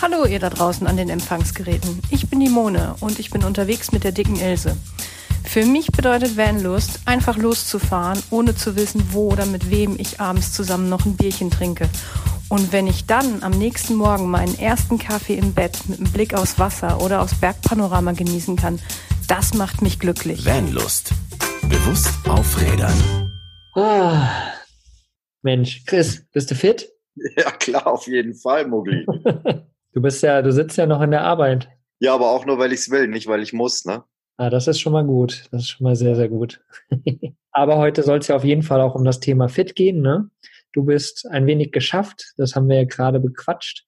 Hallo ihr da draußen an den Empfangsgeräten. Ich bin die Mone und ich bin unterwegs mit der dicken Ilse. Für mich bedeutet Vanlust, einfach loszufahren, ohne zu wissen, wo oder mit wem ich abends zusammen noch ein Bierchen trinke. Und wenn ich dann am nächsten Morgen meinen ersten Kaffee im Bett mit einem Blick aufs Wasser oder aufs Bergpanorama genießen kann, das macht mich glücklich. Vanlust. Bewusst aufrädern. Ah, Mensch, Chris, bist du fit? Ja, klar, auf jeden Fall, Mogli. Du bist ja, du sitzt ja noch in der Arbeit. ja, aber auch nur, weil ich es will, nicht weil ich muss, ne? Ah, das ist schon mal gut. Das ist schon mal sehr, sehr gut. Aber heute soll es ja auf jeden Fall auch um das Thema Fit gehen. Ne? Du bist ein wenig geschafft. Das haben wir ja gerade bequatscht.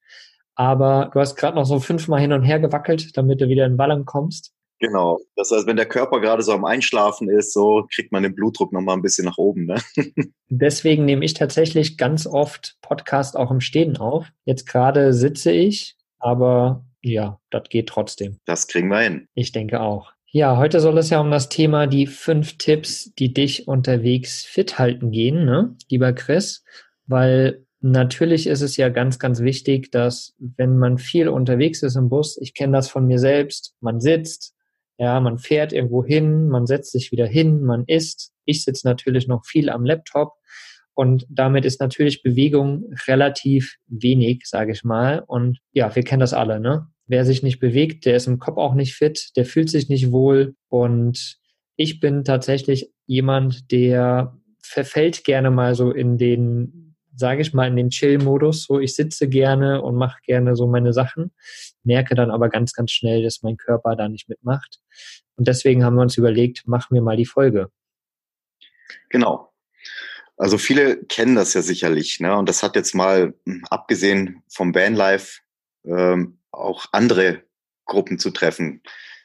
Aber du hast gerade noch so fünfmal hin und her gewackelt, damit du wieder in Wallung kommst. Genau. Das heißt, wenn der Körper gerade so am Einschlafen ist, so kriegt man den Blutdruck nochmal ein bisschen nach oben, ne? Deswegen nehme ich tatsächlich ganz oft Podcast auch im Stehen auf. Jetzt gerade sitze ich, aber ja, das geht trotzdem. Das kriegen wir hin. Ich denke auch. Ja, heute soll es ja um das Thema die fünf Tipps, die dich unterwegs fit halten gehen, ne, lieber Chris, weil natürlich ist es ja ganz, ganz wichtig, dass wenn man viel unterwegs ist im Bus, ich kenne das von mir selbst, man sitzt, ja, man fährt irgendwo hin, man setzt sich wieder hin, man isst. Ich sitze natürlich noch viel am Laptop und damit ist natürlich Bewegung relativ wenig, sage ich mal. Und ja, wir kennen das alle, ne? Wer sich nicht bewegt, der ist im Kopf auch nicht fit, der fühlt sich nicht wohl. Und ich bin tatsächlich jemand, der verfällt gerne mal so in den, sage ich mal, in den Chill-Modus. So, ich sitze gerne und mache gerne so meine Sachen, merke dann aber ganz, ganz schnell, dass mein Körper da nicht mitmacht. Und deswegen haben wir uns überlegt, machen wir mal die Folge. Genau. Also viele kennen das ja sicherlich, ne? Und das hat jetzt mal, hm, abgesehen vom Vanlife, ähm, auch andere Gruppen zu treffen.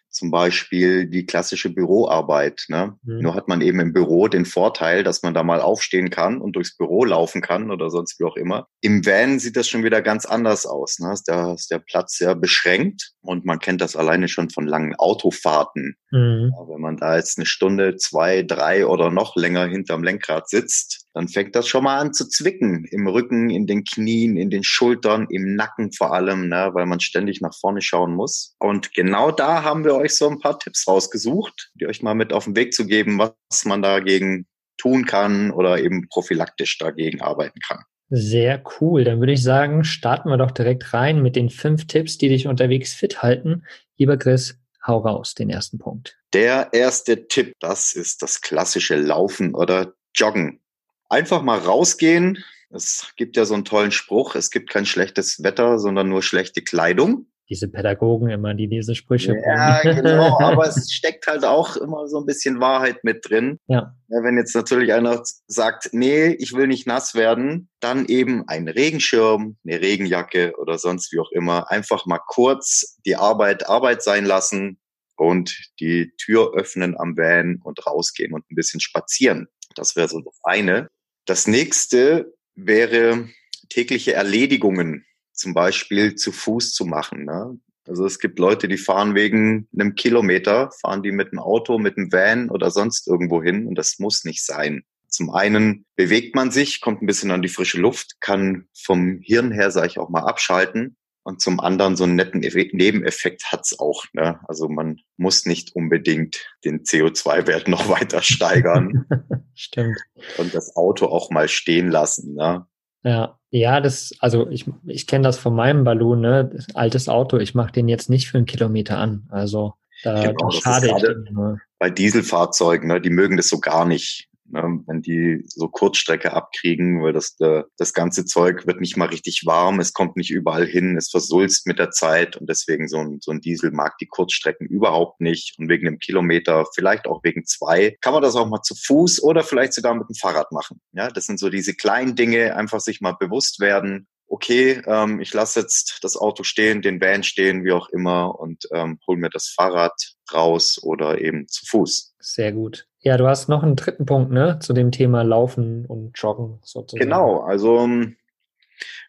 Zum Beispiel die klassische Büroarbeit. Ne? Mhm. Nur hat man eben im Büro den Vorteil, dass man da mal aufstehen kann und durchs Büro laufen kann oder sonst wie auch immer. Im Van sieht das schon wieder ganz anders aus. Ne? Der, ist der Platz sehr beschränkt und man kennt das alleine schon von langen Autofahrten. Mhm. Ja, wenn man da jetzt eine Stunde, zwei, drei oder noch länger hinterm Lenkrad sitzt, dann fängt das schon mal an zu zwicken. Im Rücken, in den Knien, in den Schultern, im Nacken vor allem, ne, weil man ständig nach vorne schauen muss. Und genau da haben wir euch so ein paar Tipps rausgesucht, die euch mal mit auf den Weg zu geben, was man dagegen tun kann oder eben prophylaktisch dagegen arbeiten kann. Sehr cool. Dann würde ich sagen, starten wir doch direkt rein mit den fünf Tipps, die dich unterwegs fit halten. Lieber Chris, hau raus, den ersten Punkt. Der erste Tipp, das ist das klassische Laufen oder Joggen. Einfach mal rausgehen. Es gibt ja so einen tollen Spruch, es gibt kein schlechtes Wetter, sondern nur schlechte Kleidung. Diese Pädagogen immer, die diese Sprüche Ja, bringen. genau, aber es steckt halt auch immer so ein bisschen Wahrheit mit drin. Ja. Ja, wenn jetzt natürlich einer sagt, nee, ich will nicht nass werden, dann eben ein Regenschirm, eine Regenjacke oder sonst wie auch immer. Einfach mal kurz die Arbeit Arbeit sein lassen und die Tür öffnen am Van und rausgehen und ein bisschen spazieren. Das wäre so das eine. Das nächste wäre tägliche Erledigungen, zum Beispiel zu Fuß zu machen. Ne? Also es gibt Leute, die fahren wegen einem Kilometer, fahren die mit dem Auto, mit dem Van oder sonst irgendwo hin und das muss nicht sein. Zum einen bewegt man sich, kommt ein bisschen an die frische Luft, kann vom Hirn her, sage ich auch mal, abschalten. Und zum anderen so einen netten Eff- Nebeneffekt hat's auch. Ne? Also man muss nicht unbedingt den CO2-Wert noch weiter steigern Stimmt. und das Auto auch mal stehen lassen. Ne? Ja, ja, das, also ich, ich kenne das von meinem Ballon, ne? Altes Auto, ich mache den jetzt nicht für einen Kilometer an. Also da, Genau, da schade ich bei Dieselfahrzeugen, ne, die mögen das so gar nicht, wenn die so Kurzstrecke abkriegen, weil das, das ganze Zeug wird nicht mal richtig warm, es kommt nicht überall hin, es versulzt mit der Zeit und deswegen so ein, so ein Diesel mag die Kurzstrecken überhaupt nicht und wegen einem Kilometer, vielleicht auch wegen zwei, kann man das auch mal zu Fuß oder vielleicht sogar mit dem Fahrrad machen. Ja, das sind so diese kleinen Dinge, einfach sich mal bewusst werden, okay, ähm, ich lasse jetzt das Auto stehen, den Van stehen, wie auch immer, und ähm, hol mir das Fahrrad raus oder eben zu Fuß. Sehr gut. Ja, du hast noch einen dritten Punkt, ne? Zu dem Thema Laufen und Joggen sozusagen. Genau, also ähm,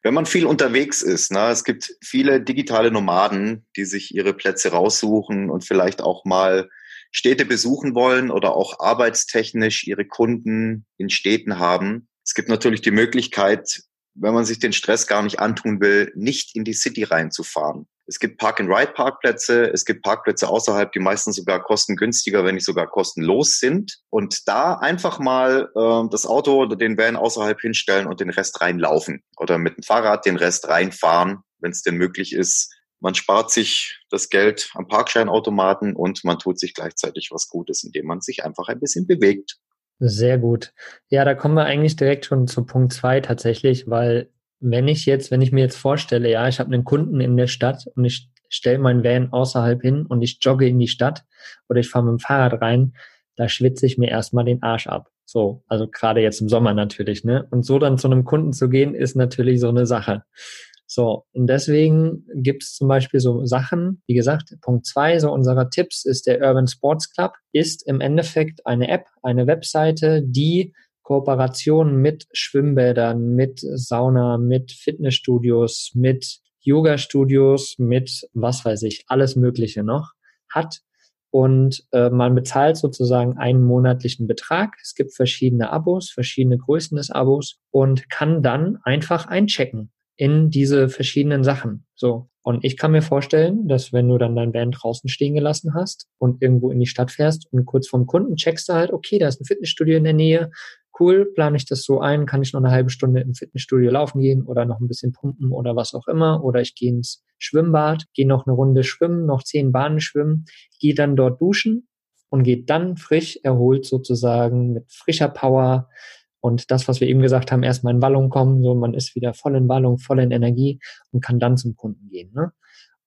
wenn man viel unterwegs ist, ne, es gibt viele digitale Nomaden, die sich ihre Plätze raussuchen und vielleicht auch mal Städte besuchen wollen oder auch arbeitstechnisch ihre Kunden in Städten haben. Es gibt natürlich die Möglichkeit, wenn man sich den Stress gar nicht antun will, nicht in die City reinzufahren. Es gibt Park-and-Ride-Parkplätze, es gibt Parkplätze außerhalb, die meistens sogar kostengünstiger, wenn nicht sogar kostenlos sind. Und da einfach mal äh, das Auto oder den Van außerhalb hinstellen und den Rest reinlaufen. Oder mit dem Fahrrad den Rest reinfahren, wenn es denn möglich ist. Man spart sich das Geld am Parkscheinautomaten und man tut sich gleichzeitig was Gutes, indem man sich einfach ein bisschen bewegt. Sehr gut. Ja, da kommen wir eigentlich direkt schon zu Punkt zwei tatsächlich, weil wenn ich jetzt, wenn ich mir jetzt vorstelle, ja, ich habe einen Kunden in der Stadt und ich stelle meinen Van außerhalb hin und ich jogge in die Stadt oder ich fahre mit dem Fahrrad rein, da schwitze ich mir erstmal den Arsch ab. So, also gerade jetzt im Sommer natürlich, ne? Und so dann zu einem Kunden zu gehen, ist natürlich so eine Sache. So, und deswegen gibt es zum Beispiel so Sachen, wie gesagt, Punkt zwei so unserer Tipps ist der Urban Sports Club, ist im Endeffekt eine App, eine Webseite, die Kooperationen mit Schwimmbädern, mit Sauna, mit Fitnessstudios, mit Yoga-Studios, mit was weiß ich, alles Mögliche noch hat. Und äh, man bezahlt sozusagen einen monatlichen Betrag. Es gibt verschiedene Abos, verschiedene Größen des Abos und kann dann einfach einchecken in diese verschiedenen Sachen. So. Und ich kann mir vorstellen, dass wenn du dann dein Van draußen stehen gelassen hast und irgendwo in die Stadt fährst und kurz vom Kunden checkst du halt, okay, da ist ein Fitnessstudio in der Nähe, cool, plane ich das so ein, kann ich noch eine halbe Stunde im Fitnessstudio laufen gehen oder noch ein bisschen pumpen oder was auch immer. Oder ich gehe ins Schwimmbad, gehe noch eine Runde schwimmen, noch zehn Bahnen schwimmen, gehe dann dort duschen und gehe dann frisch erholt sozusagen mit frischer Power und das, was wir eben gesagt haben, erstmal in Wallung kommen, so man ist wieder voll in Wallung, voll in Energie und kann dann zum Kunden gehen. Ne?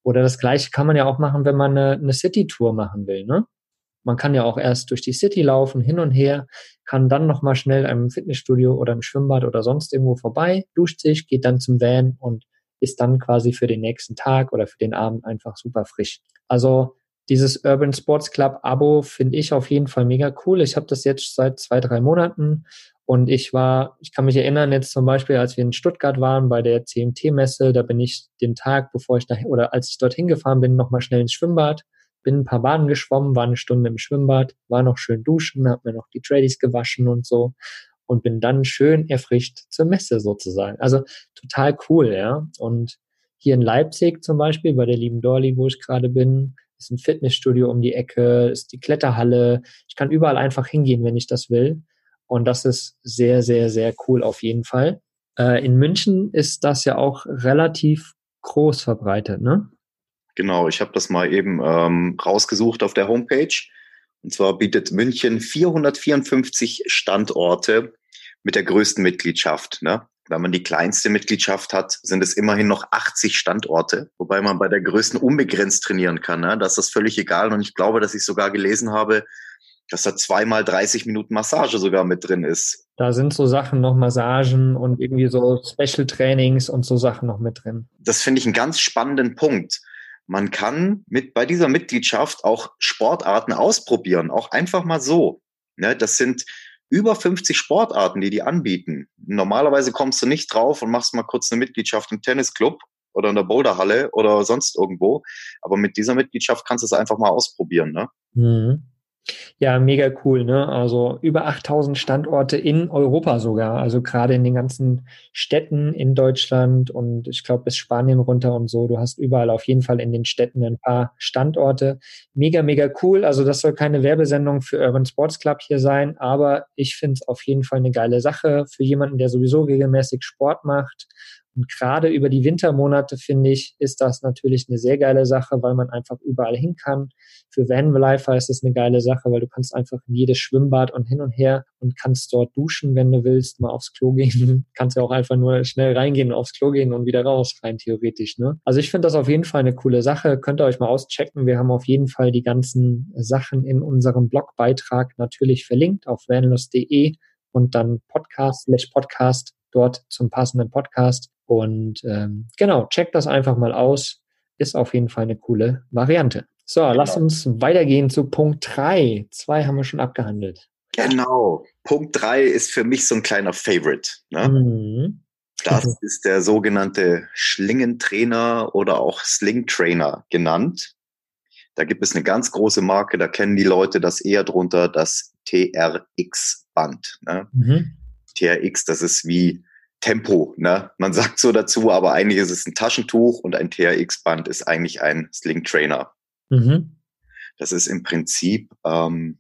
Oder das gleiche kann man ja auch machen, wenn man eine, eine City-Tour machen will. Ne? Man kann ja auch erst durch die City laufen, hin und her, kann dann nochmal schnell einem Fitnessstudio oder im Schwimmbad oder sonst irgendwo vorbei, duscht sich, geht dann zum Van und ist dann quasi für den nächsten Tag oder für den Abend einfach super frisch. Also dieses Urban Sports Club Abo finde ich auf jeden Fall mega cool. Ich habe das jetzt seit zwei, drei Monaten und ich war, ich kann mich erinnern, jetzt zum Beispiel, als wir in Stuttgart waren bei der CMT-Messe, da bin ich den Tag, bevor ich da, oder als ich dorthin gefahren bin, nochmal schnell ins Schwimmbad, bin ein paar Bahnen geschwommen, war eine Stunde im Schwimmbad, war noch schön duschen, habe mir noch die Tradies gewaschen und so und bin dann schön erfrischt zur Messe sozusagen. Also total cool, ja. Und hier in Leipzig zum Beispiel, bei der lieben Dorli, wo ich gerade bin, ist ein Fitnessstudio um die Ecke, ist die Kletterhalle. Ich kann überall einfach hingehen, wenn ich das will. Und das ist sehr, sehr, sehr cool auf jeden Fall. Äh, in München ist das ja auch relativ groß verbreitet, ne? Genau, ich habe das mal eben ähm, rausgesucht auf der Homepage. Und zwar bietet München 454 Standorte mit der größten Mitgliedschaft. Ne? Wenn man die kleinste Mitgliedschaft hat, sind es immerhin noch 80 Standorte, wobei man bei der größten unbegrenzt trainieren kann. Ne? Da ist das völlig egal. Und ich glaube, dass ich sogar gelesen habe, dass da zweimal 30 Minuten Massage sogar mit drin ist. Da sind so Sachen noch Massagen und irgendwie so Special Trainings und so Sachen noch mit drin. Das finde ich einen ganz spannenden Punkt man kann mit bei dieser Mitgliedschaft auch Sportarten ausprobieren, auch einfach mal so. Ne, das sind über 50 Sportarten, die die anbieten. Normalerweise kommst du nicht drauf und machst mal kurz eine Mitgliedschaft im Tennisclub oder in der Boulderhalle oder sonst irgendwo. Aber mit dieser Mitgliedschaft kannst du es einfach mal ausprobieren. Ne? Mhm. Ja, mega cool, ne? Also über 8000 Standorte in Europa sogar, also gerade in den ganzen Städten in Deutschland und ich glaube bis Spanien runter und so. Du hast überall auf jeden Fall in den Städten ein paar Standorte. Mega, mega cool. Also das soll keine Werbesendung für Urban Sports Club hier sein, aber ich finde es auf jeden Fall eine geile Sache für jemanden, der sowieso regelmäßig Sport macht und gerade über die Wintermonate, finde ich, ist das natürlich eine sehr geile Sache, weil man einfach überall hin kann. Für Vanlifer ist es eine geile Sache, weil du kannst einfach in jedes Schwimmbad und hin und her und kannst dort duschen, wenn du willst, mal aufs Klo gehen. kannst ja auch einfach nur schnell reingehen, aufs Klo gehen und wieder raus, rein theoretisch. Ne? Also ich finde das auf jeden Fall eine coole Sache. Könnt ihr euch mal auschecken. Wir haben auf jeden Fall die ganzen Sachen in unserem Blogbeitrag natürlich verlinkt auf vanlust.de und dann Podcast slash Podcast dort zum passenden Podcast. Und ähm, genau, checkt das einfach mal aus. Ist auf jeden Fall eine coole Variante. So, genau. lass uns weitergehen zu Punkt drei. Zwei haben wir schon abgehandelt. Genau. Punkt drei ist für mich so ein kleiner Favorite. Ne? Mhm. Das ist der sogenannte Schlingentrainer oder auch Slingtrainer genannt. Da gibt es eine ganz große Marke, da kennen die Leute das eher drunter, das TRX-Band. Ne? Mhm. TRX, das ist wie Tempo. Ne? Man sagt so dazu, aber eigentlich ist es ein Taschentuch und ein TRX-Band ist eigentlich ein Sling Trainer. Mhm. Das ist im Prinzip, ähm,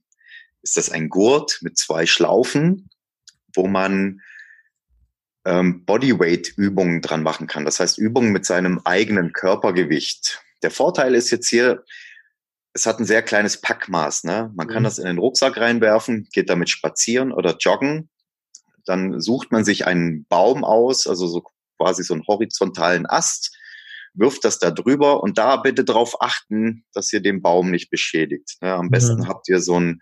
ist das ein Gurt mit zwei Schlaufen, wo man ähm, Bodyweight-Übungen dran machen kann. Das heißt Übungen mit seinem eigenen Körpergewicht. Der Vorteil ist jetzt hier, es hat ein sehr kleines Packmaß. Ne? Man kann mhm. das in den Rucksack reinwerfen, geht damit spazieren oder joggen. Dann sucht man sich einen Baum aus, also so quasi so einen horizontalen Ast, wirft das da drüber und da bitte darauf achten, dass ihr den Baum nicht beschädigt. Ne? Am besten mhm. habt ihr so einen,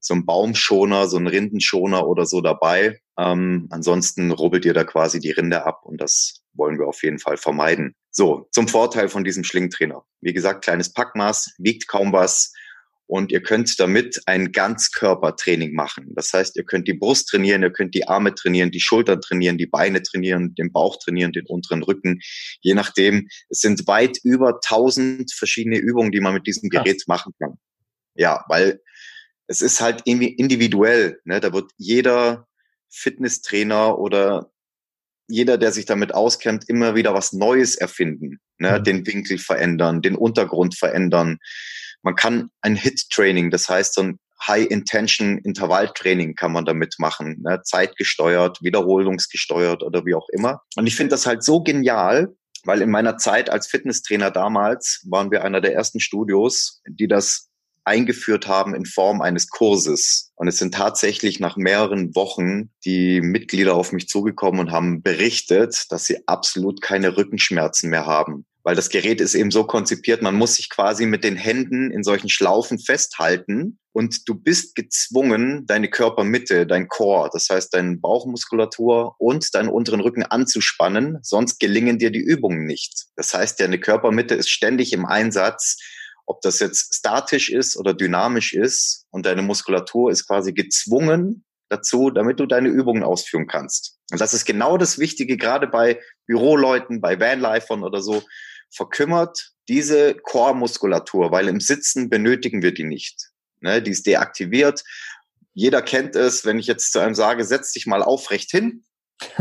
so einen Baumschoner, so einen Rindenschoner oder so dabei. Ähm, ansonsten rubbelt ihr da quasi die Rinde ab und das wollen wir auf jeden Fall vermeiden. So, zum Vorteil von diesem Schlingtrainer. Wie gesagt, kleines Packmaß, wiegt kaum was und ihr könnt damit ein Ganzkörpertraining machen. Das heißt, ihr könnt die Brust trainieren, ihr könnt die Arme trainieren, die Schultern trainieren, die Beine trainieren, den Bauch trainieren, den unteren Rücken. Je nachdem, es sind weit über tausend verschiedene Übungen, die man mit diesem Gerät machen kann. Ja, weil es ist halt irgendwie individuell. Ne? Da wird jeder Fitnesstrainer oder jeder, der sich damit auskennt, immer wieder was Neues erfinden, ne? Mhm. den Winkel verändern, den Untergrund verändern. Man kann ein Hit-Training, das heißt so ein High-Intention-Intervalltraining kann man damit machen, ne? zeitgesteuert, wiederholungsgesteuert oder wie auch immer. Und ich finde das halt so genial, weil in meiner Zeit als Fitnesstrainer damals waren wir einer der ersten Studios, die das eingeführt haben in Form eines Kurses. Und es sind tatsächlich nach mehreren Wochen die Mitglieder auf mich zugekommen und haben berichtet, dass sie absolut keine Rückenschmerzen mehr haben. Weil das Gerät ist eben so konzipiert, man muss sich quasi mit den Händen in solchen Schlaufen festhalten und du bist gezwungen, deine Körpermitte, dein Core, das heißt deine Bauchmuskulatur und deinen unteren Rücken anzuspannen, sonst gelingen dir die Übungen nicht. Das heißt, deine Körpermitte ist ständig im Einsatz ob das jetzt statisch ist oder dynamisch ist und deine Muskulatur ist quasi gezwungen dazu, damit du deine Übungen ausführen kannst. Und das ist genau das Wichtige, gerade bei Büroleuten, bei Vanlifern oder so, verkümmert diese Core-Muskulatur, weil im Sitzen benötigen wir die nicht. Ne, die ist deaktiviert. Jeder kennt es, wenn ich jetzt zu einem sage, setz dich mal aufrecht hin.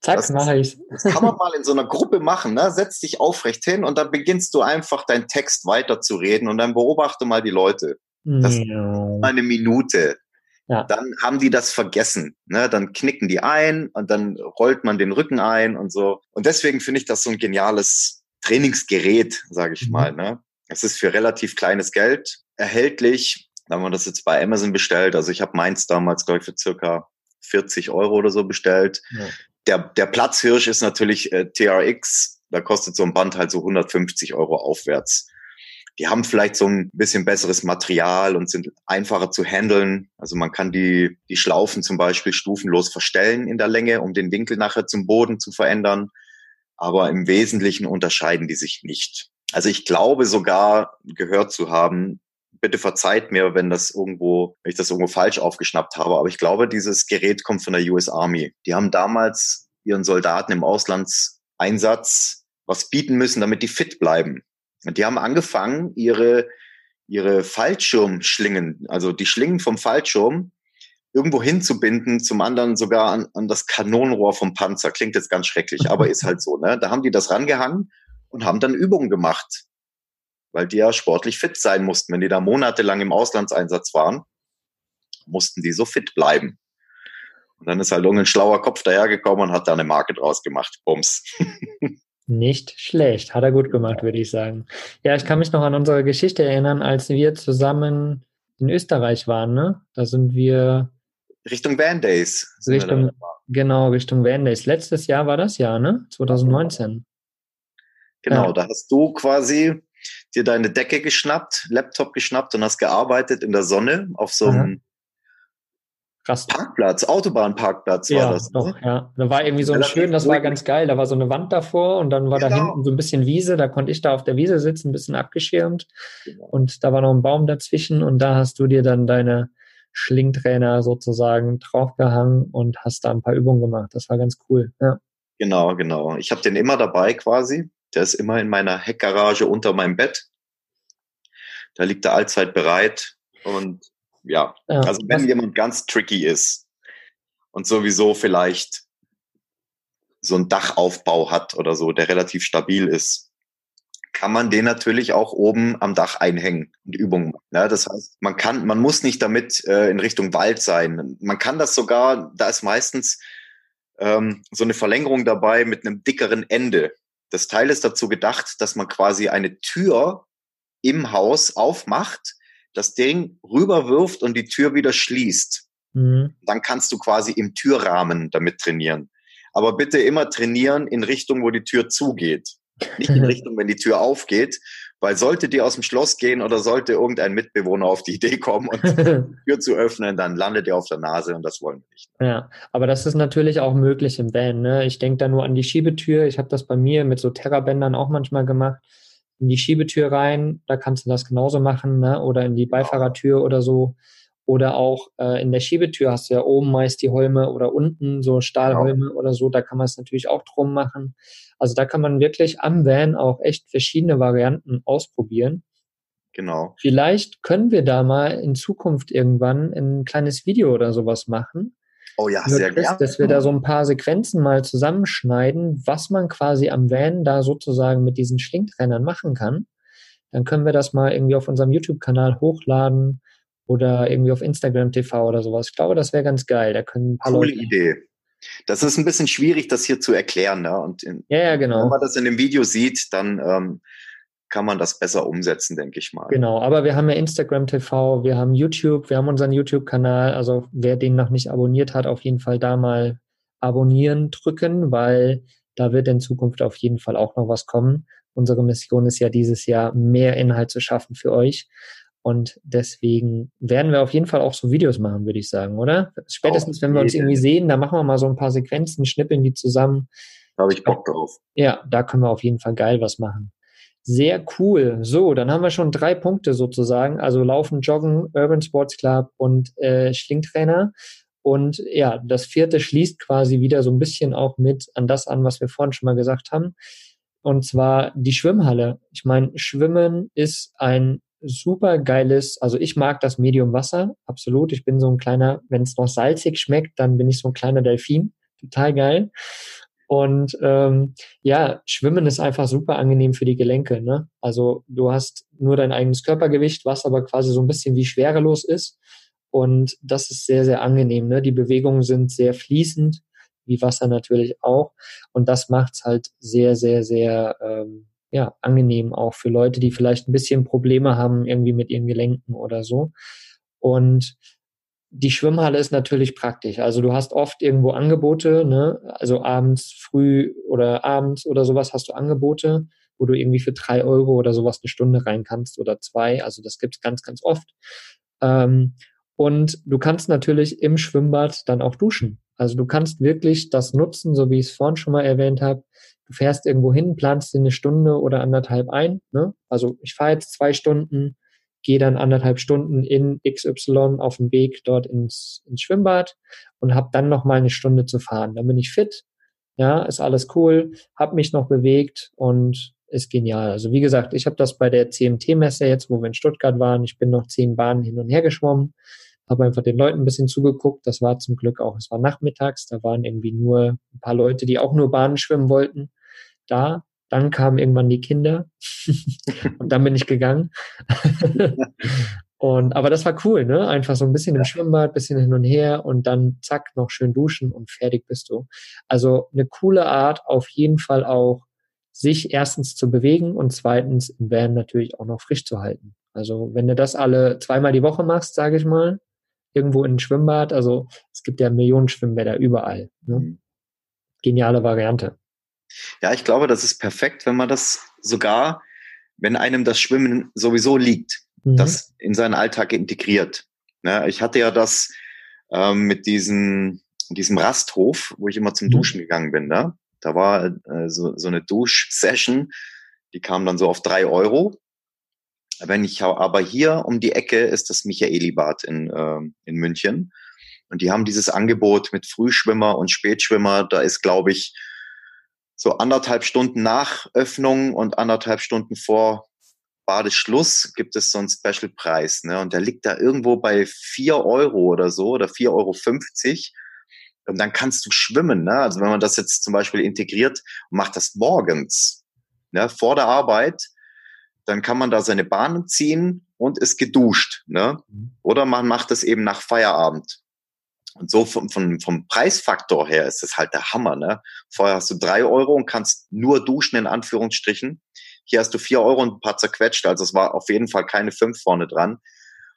Zack, das, mache ich. Das kann man mal in so einer Gruppe machen, ne? Setz dich aufrecht hin und dann beginnst du einfach deinen Text weiterzureden und dann beobachte mal die Leute. Das ja. eine Minute. Ja. Dann haben die das vergessen. Ne? Dann knicken die ein und dann rollt man den Rücken ein und so. Und deswegen finde ich das so ein geniales Trainingsgerät, sage ich mhm. mal. Ne? Es ist für relativ kleines Geld erhältlich. Da haben wir das jetzt bei Amazon bestellt. Also ich habe meins damals, glaube ich, für circa 40 Euro oder so bestellt. Ja der, der Platzhirsch ist natürlich äh, TRX. Da kostet so ein Band halt so 150 Euro aufwärts. Die haben vielleicht so ein bisschen besseres Material und sind einfacher zu handeln. Also man kann die, die Schlaufen zum Beispiel stufenlos verstellen in der Länge, um den Winkel nachher zum Boden zu verändern. Aber im Wesentlichen unterscheiden die sich nicht. Also ich glaube sogar gehört zu haben, bitte verzeiht mir, wenn das irgendwo, wenn ich das irgendwo falsch aufgeschnappt habe, aber ich glaube, dieses Gerät kommt von der US Army. Die haben damals ihren Soldaten im Auslandseinsatz was bieten müssen, damit die fit bleiben. Und die haben angefangen, ihre, ihre Fallschirmschlingen, also die Schlingen vom Fallschirm, irgendwo hinzubinden, zum anderen sogar an, an das Kanonenrohr vom Panzer. Klingt jetzt ganz schrecklich, aber ist halt so. Ne? Da haben die das rangehangen und haben dann Übungen gemacht weil die ja sportlich fit sein mussten. Wenn die da monatelang im Auslandseinsatz waren, mussten die so fit bleiben. Und dann ist halt irgendein schlauer Kopf dahergekommen und hat da eine Marke draus gemacht. Bums. Nicht schlecht. Hat er gut gemacht, würde ich sagen. Ja, ich kann mich noch an unsere Geschichte erinnern, als wir zusammen in Österreich waren, ne? Da sind wir. Richtung Van Days. Richtung, genau, Richtung Van Days. Letztes Jahr war das Jahr, ne? 2019. Genau, ja. da hast du quasi dir deine Decke geschnappt, Laptop geschnappt und hast gearbeitet in der Sonne auf so einem Krass. Parkplatz, Autobahnparkplatz war ja, das. Doch, ne? ja. Da war irgendwie so ein schön, das war ganz geil. Da war so eine Wand davor und dann war genau. da hinten so ein bisschen Wiese. Da konnte ich da auf der Wiese sitzen, ein bisschen abgeschirmt. Genau. Und da war noch ein Baum dazwischen und da hast du dir dann deine Schlingtrainer sozusagen draufgehangen und hast da ein paar Übungen gemacht. Das war ganz cool. Ja. Genau, genau. Ich habe den immer dabei quasi. Der ist immer in meiner Heckgarage unter meinem Bett. Da liegt er allzeit bereit. Und ja, ja also wenn jemand ganz tricky ist und sowieso vielleicht so einen Dachaufbau hat oder so, der relativ stabil ist, kann man den natürlich auch oben am Dach einhängen und Übungen machen. Ja, das heißt, man kann, man muss nicht damit äh, in Richtung Wald sein. Man kann das sogar, da ist meistens ähm, so eine Verlängerung dabei mit einem dickeren Ende. Das Teil ist dazu gedacht, dass man quasi eine Tür im Haus aufmacht, das Ding rüberwirft und die Tür wieder schließt. Mhm. Dann kannst du quasi im Türrahmen damit trainieren. Aber bitte immer trainieren in Richtung, wo die Tür zugeht. Nicht in Richtung, wenn die Tür aufgeht, weil sollte die aus dem Schloss gehen oder sollte irgendein Mitbewohner auf die Idee kommen und die Tür zu öffnen, dann landet er auf der Nase und das wollen wir nicht. Ja, aber das ist natürlich auch möglich im Van. Ne? Ich denke da nur an die Schiebetür. Ich habe das bei mir mit so Terrabändern auch manchmal gemacht. In die Schiebetür rein, da kannst du das genauso machen, ne? oder in die genau. Beifahrertür oder so. Oder auch äh, in der Schiebetür hast du ja oben meist die Holme oder unten so Stahlholme genau. oder so. Da kann man es natürlich auch drum machen. Also da kann man wirklich am Van auch echt verschiedene Varianten ausprobieren. Genau. Vielleicht können wir da mal in Zukunft irgendwann ein kleines Video oder sowas machen. Oh ja, sehr gerne. Dass wir da so ein paar Sequenzen mal zusammenschneiden, was man quasi am Van da sozusagen mit diesen Schlinktrennern machen kann. Dann können wir das mal irgendwie auf unserem YouTube-Kanal hochladen oder irgendwie auf Instagram TV oder sowas. Ich glaube, das wäre ganz geil. Da können ein paar Coole Leute Idee. Das ist ein bisschen schwierig, das hier zu erklären. Ne? Und in, ja, ja, genau. wenn man das in dem Video sieht, dann ähm, kann man das besser umsetzen, denke ich mal. Genau, aber wir haben ja Instagram TV, wir haben YouTube, wir haben unseren YouTube-Kanal. Also wer den noch nicht abonniert hat, auf jeden Fall da mal abonnieren drücken, weil da wird in Zukunft auf jeden Fall auch noch was kommen. Unsere Mission ist ja dieses Jahr, mehr Inhalt zu schaffen für euch. Und deswegen werden wir auf jeden Fall auch so Videos machen, würde ich sagen, oder? Spätestens, wenn wir uns irgendwie sehen, da machen wir mal so ein paar Sequenzen, schnippeln die zusammen. Da habe ich Bock drauf. Ja, da können wir auf jeden Fall geil was machen. Sehr cool. So, dann haben wir schon drei Punkte sozusagen. Also Laufen, Joggen, Urban Sports Club und äh, Schlingtrainer. Und ja, das vierte schließt quasi wieder so ein bisschen auch mit an das an, was wir vorhin schon mal gesagt haben. Und zwar die Schwimmhalle. Ich meine, Schwimmen ist ein super geiles, also ich mag das Medium Wasser, absolut. Ich bin so ein kleiner, wenn es noch salzig schmeckt, dann bin ich so ein kleiner Delfin. Total geil. Und ähm, ja, Schwimmen ist einfach super angenehm für die Gelenke. Ne? Also du hast nur dein eigenes Körpergewicht, was aber quasi so ein bisschen wie schwerelos ist. Und das ist sehr, sehr angenehm. Ne? Die Bewegungen sind sehr fließend, wie Wasser natürlich auch. Und das macht's halt sehr, sehr, sehr ähm, ja, angenehm auch für Leute, die vielleicht ein bisschen Probleme haben irgendwie mit ihren Gelenken oder so. Und die Schwimmhalle ist natürlich praktisch. Also du hast oft irgendwo Angebote, ne? Also abends früh oder abends oder sowas hast du Angebote, wo du irgendwie für drei Euro oder sowas eine Stunde rein kannst oder zwei. Also das gibt's ganz, ganz oft. Ähm, und du kannst natürlich im Schwimmbad dann auch duschen. Also du kannst wirklich das nutzen, so wie ich es vorhin schon mal erwähnt habe. Du fährst irgendwo hin, planst dir eine Stunde oder anderthalb ein. Ne? Also ich fahre jetzt zwei Stunden, gehe dann anderthalb Stunden in XY auf dem Weg dort ins, ins Schwimmbad und habe dann noch mal eine Stunde zu fahren. Dann bin ich fit, ja, ist alles cool, habe mich noch bewegt und ist genial. Also wie gesagt, ich habe das bei der CMT-Messe jetzt, wo wir in Stuttgart waren, ich bin noch zehn Bahnen hin und her geschwommen, habe einfach den Leuten ein bisschen zugeguckt. Das war zum Glück auch, es war nachmittags, da waren irgendwie nur ein paar Leute, die auch nur Bahnen schwimmen wollten da. Dann kamen irgendwann die Kinder und dann bin ich gegangen. und aber das war cool, ne? Einfach so ein bisschen im Schwimmbad, bisschen hin und her und dann zack noch schön duschen und fertig bist du. Also eine coole Art, auf jeden Fall auch sich erstens zu bewegen und zweitens im Van natürlich auch noch frisch zu halten. Also wenn du das alle zweimal die Woche machst, sage ich mal, irgendwo in ein Schwimmbad, also es gibt ja Millionen Schwimmbäder überall. Ne? Mhm. Geniale Variante. Ja, ich glaube, das ist perfekt, wenn man das sogar, wenn einem das Schwimmen sowieso liegt, mhm. das in seinen Alltag integriert. Ja, ich hatte ja das ähm, mit diesem, diesem Rasthof, wo ich immer zum mhm. Duschen gegangen bin. Ne? Da war äh, so, so eine Duschsession, die kam dann so auf drei Euro. Wenn ich aber hier um die Ecke ist das Michaelibad in, äh, in München. Und die haben dieses Angebot mit Frühschwimmer und Spätschwimmer. Da ist, glaube ich, so anderthalb Stunden nach Öffnung und anderthalb Stunden vor Badeschluss gibt es so einen Special-Preis. Ne? Und der liegt da irgendwo bei vier Euro oder so oder vier Euro. fünfzig Und dann kannst du schwimmen. Ne? Also wenn man das jetzt zum Beispiel integriert macht das morgens, ne, vor der Arbeit, dann kann man da seine Bahnen ziehen und ist geduscht. Ne? Mhm. Oder man macht das eben nach Feierabend. Und so vom, vom, vom Preisfaktor her ist das halt der Hammer. Ne? Vorher hast du drei Euro und kannst nur duschen, in Anführungsstrichen. Hier hast du vier Euro und ein paar zerquetscht. Also es war auf jeden Fall keine fünf vorne dran.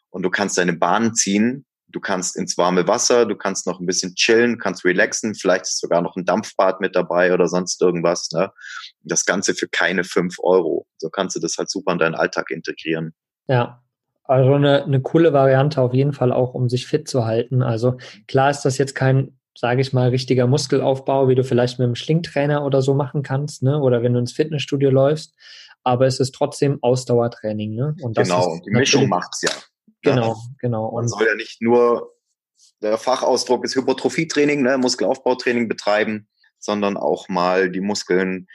Und du kannst deine Bahn ziehen. Du kannst ins warme Wasser, du kannst noch ein bisschen chillen, kannst relaxen, vielleicht ist sogar noch ein Dampfbad mit dabei oder sonst irgendwas. Ne? Das Ganze für keine fünf Euro. So kannst du das halt super in deinen Alltag integrieren. Ja, also eine, eine coole Variante auf jeden Fall auch, um sich fit zu halten. Also klar ist das jetzt kein, sage ich mal, richtiger Muskelaufbau, wie du vielleicht mit einem Schlingtrainer oder so machen kannst, ne? Oder wenn du ins Fitnessstudio läufst. Aber es ist trotzdem Ausdauertraining, ne? Und genau, und die Mischung macht's ja. Genau, genau. Und Man soll ja nicht nur, der Fachausdruck ist Hypertrophietraining, ne? Muskelaufbautraining betreiben, sondern auch mal die Muskeln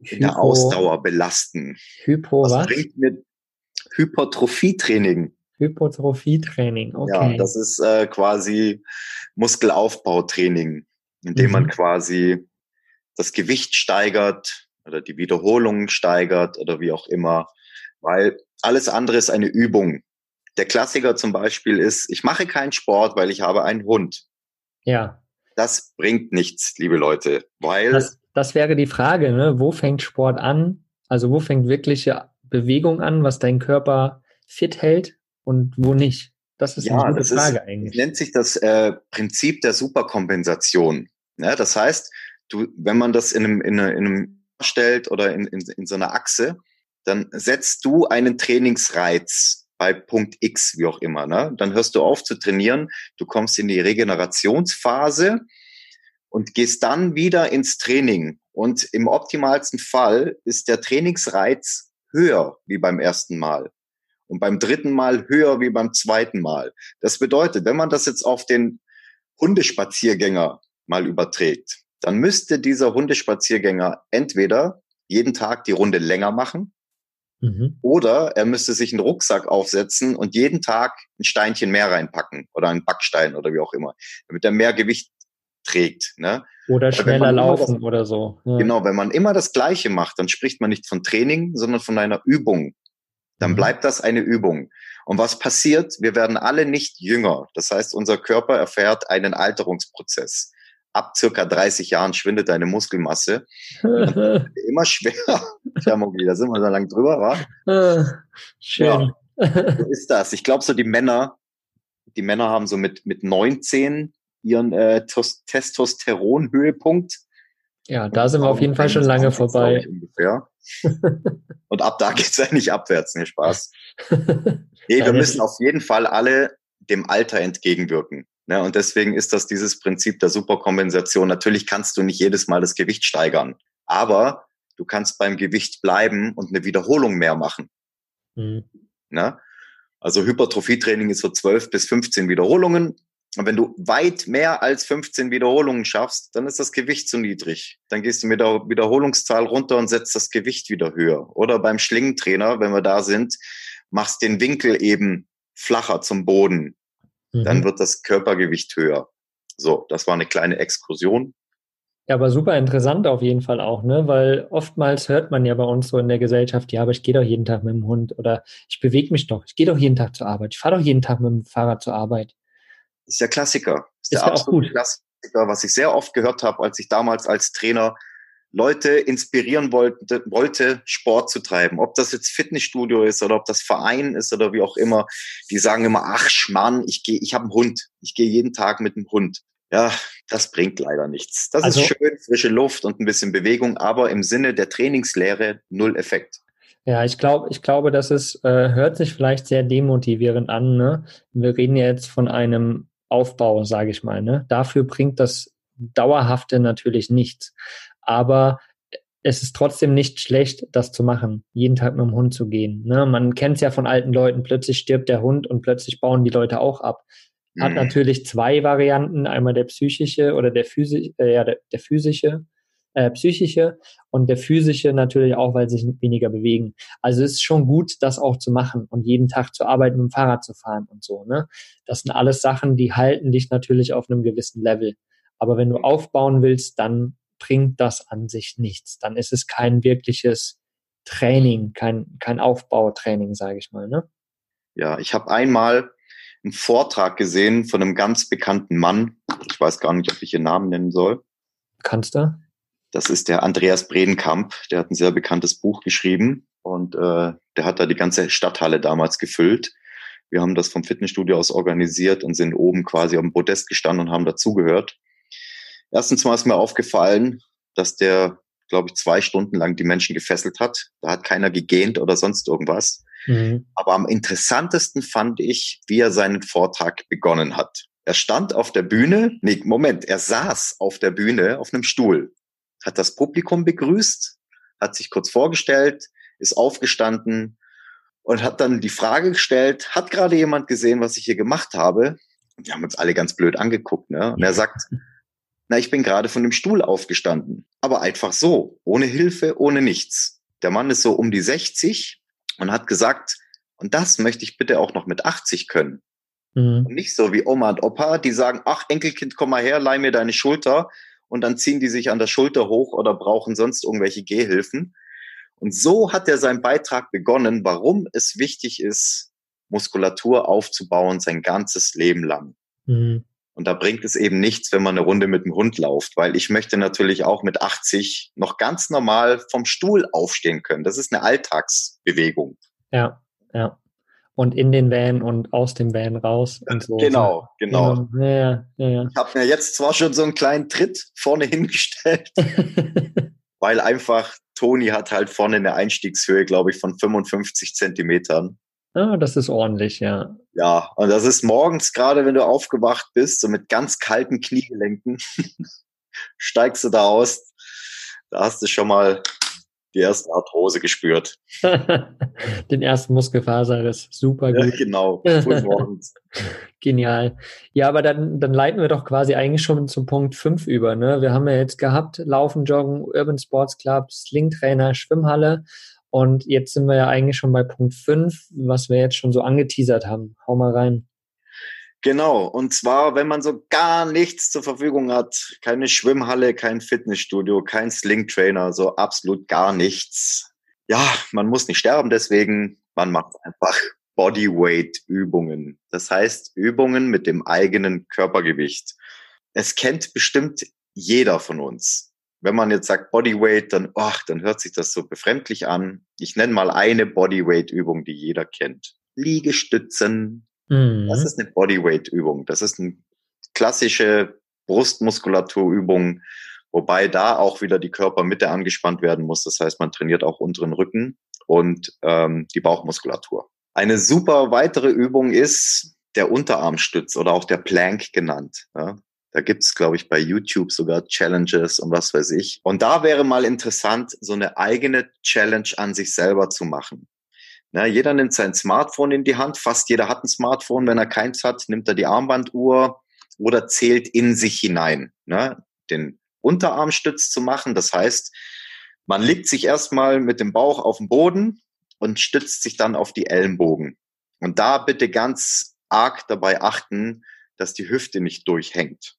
Hypo, in der Ausdauer belasten. Hypo was? was? bringt mir Hypertrophietraining. Hypertrophietraining, okay. Ja, das ist äh, quasi Muskelaufbautraining, indem mhm. man quasi das Gewicht steigert oder die Wiederholungen steigert oder wie auch immer, weil alles andere ist eine Übung. Der Klassiker zum Beispiel ist, ich mache keinen Sport, weil ich habe einen Hund. Ja. Das bringt nichts, liebe Leute, weil. Das, das wäre die Frage, ne? Wo fängt Sport an? Also wo fängt wirkliche Bewegung an, was dein Körper fit hält und wo nicht? Das ist ja, eine gute Frage ist, eigentlich. Nennt sich das äh, Prinzip der Superkompensation. Ja, das heißt, du, wenn man das in einem, in einem, in einem stellt oder in, in, in so einer Achse, dann setzt du einen Trainingsreiz bei Punkt X, wie auch immer. Ne? Dann hörst du auf zu trainieren, du kommst in die Regenerationsphase und gehst dann wieder ins Training. Und im optimalsten Fall ist der Trainingsreiz höher wie beim ersten Mal und beim dritten Mal höher wie beim zweiten Mal. Das bedeutet, wenn man das jetzt auf den Hundespaziergänger mal überträgt, dann müsste dieser Hundespaziergänger entweder jeden Tag die Runde länger machen mhm. oder er müsste sich einen Rucksack aufsetzen und jeden Tag ein Steinchen mehr reinpacken oder einen Backstein oder wie auch immer, damit er mehr Gewicht trägt. Ne? Oder schneller laufen das, oder so. Ja. Genau, wenn man immer das Gleiche macht, dann spricht man nicht von Training, sondern von einer Übung. Dann mhm. bleibt das eine Übung. Und was passiert? Wir werden alle nicht jünger. Das heißt, unser Körper erfährt einen Alterungsprozess. Ab circa 30 Jahren schwindet deine Muskelmasse. immer schwerer. Tja, Mogli, da sind wir so lang drüber, wa? Ah, schön. Ja, so ist das. Ich glaube, so die Männer, die Männer haben so mit, mit 19 ihren äh, Testosteron-Höhepunkt. Ja, da sind wir auf jeden Fall schon lange vorbei. Ungefähr. Und ab da geht's eigentlich abwärts, ne Spaß. Nee, wir müssen auf jeden Fall alle dem Alter entgegenwirken. Ne? Und deswegen ist das dieses Prinzip der Superkompensation. Natürlich kannst du nicht jedes Mal das Gewicht steigern, aber du kannst beim Gewicht bleiben und eine Wiederholung mehr machen. Mhm. Ne? Also Hypertrophietraining ist so 12 bis 15 Wiederholungen und wenn du weit mehr als 15 Wiederholungen schaffst, dann ist das Gewicht zu niedrig. Dann gehst du mit der Wiederholungszahl runter und setzt das Gewicht wieder höher. Oder beim Schlingentrainer, wenn wir da sind, machst den Winkel eben flacher zum Boden. Mhm. Dann wird das Körpergewicht höher. So, das war eine kleine Exkursion. Ja, aber super interessant auf jeden Fall auch, ne? Weil oftmals hört man ja bei uns so in der Gesellschaft, ja, aber ich gehe doch jeden Tag mit dem Hund oder ich bewege mich doch, ich gehe doch jeden Tag zur Arbeit, ich fahre doch jeden Tag mit dem Fahrrad zur Arbeit ist der Klassiker. Ist, ist der absolute Klassiker, was ich sehr oft gehört habe, als ich damals als Trainer Leute inspirieren wollte, wollte, Sport zu treiben. Ob das jetzt Fitnessstudio ist oder ob das Verein ist oder wie auch immer. Die sagen immer, ach Schmarrn, ich gehe, ich habe einen Hund. Ich gehe jeden Tag mit dem Hund. Ja, das bringt leider nichts. Das also, ist schön, frische Luft und ein bisschen Bewegung, aber im Sinne der Trainingslehre null Effekt. Ja, ich glaube, ich glaube, das ist, äh, hört sich vielleicht sehr demotivierend an. Ne? Wir reden ja jetzt von einem Aufbau, sage ich mal. Ne? Dafür bringt das Dauerhafte natürlich nichts. Aber es ist trotzdem nicht schlecht, das zu machen, jeden Tag mit dem Hund zu gehen. Ne? Man kennt es ja von alten Leuten, plötzlich stirbt der Hund und plötzlich bauen die Leute auch ab. Hat mhm. natürlich zwei Varianten, einmal der psychische oder der, physi äh, ja, der, der physische äh, psychische und der physische natürlich auch, weil sie sich weniger bewegen. Also es ist schon gut, das auch zu machen und jeden Tag zu arbeiten, mit dem Fahrrad zu fahren und so. Ne? Das sind alles Sachen, die halten dich natürlich auf einem gewissen Level. Aber wenn du aufbauen willst, dann bringt das an sich nichts. Dann ist es kein wirkliches Training, kein, kein Aufbautraining, sage ich mal. Ne? Ja, ich habe einmal einen Vortrag gesehen von einem ganz bekannten Mann. Ich weiß gar nicht, ob ich ihren Namen nennen soll. Kannst du? Das ist der Andreas Bredenkamp. Der hat ein sehr bekanntes Buch geschrieben und äh, der hat da die ganze Stadthalle damals gefüllt. Wir haben das vom Fitnessstudio aus organisiert und sind oben quasi am Podest gestanden und haben dazugehört. Erstens mal ist mir aufgefallen, dass der, glaube ich, zwei Stunden lang die Menschen gefesselt hat. Da hat keiner gegähnt oder sonst irgendwas. Mhm. Aber am interessantesten fand ich, wie er seinen Vortrag begonnen hat. Er stand auf der Bühne, nee, Moment, er saß auf der Bühne auf einem Stuhl, hat das Publikum begrüßt, hat sich kurz vorgestellt, ist aufgestanden und hat dann die Frage gestellt, hat gerade jemand gesehen, was ich hier gemacht habe? Wir haben uns alle ganz blöd angeguckt, ne? Und er sagt, na, ich bin gerade von dem Stuhl aufgestanden, aber einfach so, ohne Hilfe, ohne nichts. Der Mann ist so um die 60 und hat gesagt, und das möchte ich bitte auch noch mit 80 können. Mhm. Und nicht so wie Oma und Opa, die sagen, ach Enkelkind, komm mal her, leih mir deine Schulter. Und dann ziehen die sich an der Schulter hoch oder brauchen sonst irgendwelche Gehhilfen. Und so hat er seinen Beitrag begonnen, warum es wichtig ist, Muskulatur aufzubauen sein ganzes Leben lang. Mhm. Und da bringt es eben nichts, wenn man eine Runde mit dem Hund läuft, weil ich möchte natürlich auch mit 80 noch ganz normal vom Stuhl aufstehen können. Das ist eine Alltagsbewegung. Ja, ja und in den Van und aus dem Van raus und so. Genau, genau. Ja, ja, ja. Ich habe mir jetzt zwar schon so einen kleinen Tritt vorne hingestellt, weil einfach Toni hat halt vorne eine Einstiegshöhe, glaube ich, von 55 Zentimetern. Ah, das ist ordentlich, ja. Ja, und das ist morgens gerade, wenn du aufgewacht bist, so mit ganz kalten Kniegelenken, steigst du da aus. Da hast du schon mal die erste Arthrose gespürt. Den ersten Muskelfaserriss. Super gut. Ja, genau. Genial. Ja, aber dann, dann leiten wir doch quasi eigentlich schon zum Punkt 5 über. Ne? Wir haben ja jetzt gehabt, Laufen, Joggen, Urban Sports Club, Slingtrainer, Schwimmhalle. Und jetzt sind wir ja eigentlich schon bei Punkt 5, was wir jetzt schon so angeteasert haben. Hau mal rein. Genau, und zwar, wenn man so gar nichts zur Verfügung hat, keine Schwimmhalle, kein Fitnessstudio, kein Slingtrainer, so absolut gar nichts. Ja, man muss nicht sterben, deswegen, man macht einfach Bodyweight-Übungen. Das heißt, Übungen mit dem eigenen Körpergewicht. Es kennt bestimmt jeder von uns. Wenn man jetzt sagt Bodyweight, dann, ach, dann hört sich das so befremdlich an. Ich nenne mal eine Bodyweight-Übung, die jeder kennt. Liegestützen, Mhm. Das ist eine Bodyweight-Übung. Das ist eine klassische Brustmuskulaturübung, wobei da auch wieder die Körpermitte angespannt werden muss. Das heißt, man trainiert auch unteren Rücken und ähm, die Bauchmuskulatur. Eine super weitere Übung ist der Unterarmstütz oder auch der Plank genannt. Ja. Da gibt's, glaube ich, bei YouTube sogar Challenges und was weiß ich. Und da wäre mal interessant, so eine eigene Challenge an sich selber zu machen. Na, jeder nimmt sein Smartphone in die Hand, fast jeder hat ein Smartphone. Wenn er keins hat, nimmt er die Armbanduhr oder zählt in sich hinein. Ne? Den Unterarmstütz zu machen, das heißt, man legt sich erstmal mit dem Bauch auf den Boden und stützt sich dann auf die Ellenbogen. Und da bitte ganz arg dabei achten, dass die Hüfte nicht durchhängt.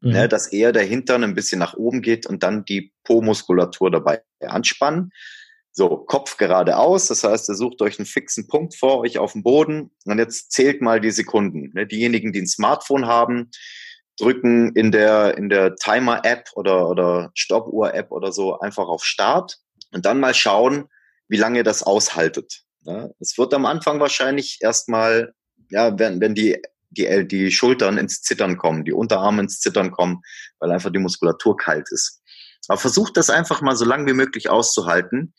Mhm. Ne, dass eher der Hintern ein bisschen nach oben geht und dann die Po-Muskulatur dabei anspannen. So, Kopf geradeaus, das heißt, ihr sucht euch einen fixen Punkt vor euch auf dem Boden und jetzt zählt mal die Sekunden. Ne, diejenigen, die ein Smartphone haben, drücken in der, in der Timer-App oder, oder Stoppuhr-App oder so einfach auf Start und dann mal schauen, wie lange das aushaltet. Es wird am Anfang wahrscheinlich erstmal, ja, wenn, wenn die, die, die Schultern ins Zittern kommen, die Unterarme ins Zittern kommen, weil einfach die Muskulatur kalt ist. Aber versucht das einfach mal so lange wie möglich auszuhalten.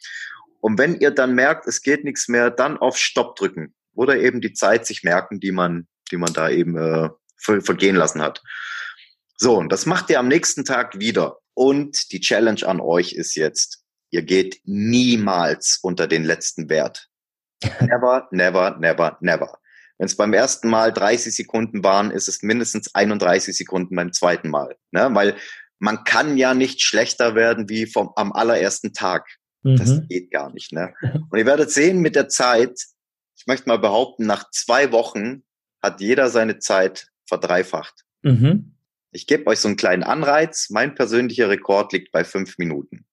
Und wenn ihr dann merkt, es geht nichts mehr, dann auf Stopp drücken oder eben die Zeit sich merken, die man, die man da eben äh, vergehen lassen hat. So, und das macht ihr am nächsten Tag wieder. Und die Challenge an euch ist jetzt, ihr geht niemals unter den letzten Wert. Never, never, never, never. Wenn es beim ersten Mal 30 Sekunden waren, ist es mindestens 31 Sekunden beim zweiten Mal. Ne? Weil man kann ja nicht schlechter werden wie vom, am allerersten Tag. Mhm. Das geht gar nicht. Ne? Und ihr werdet sehen mit der Zeit, ich möchte mal behaupten, nach zwei Wochen hat jeder seine Zeit verdreifacht. Mhm. Ich gebe euch so einen kleinen Anreiz. Mein persönlicher Rekord liegt bei fünf Minuten.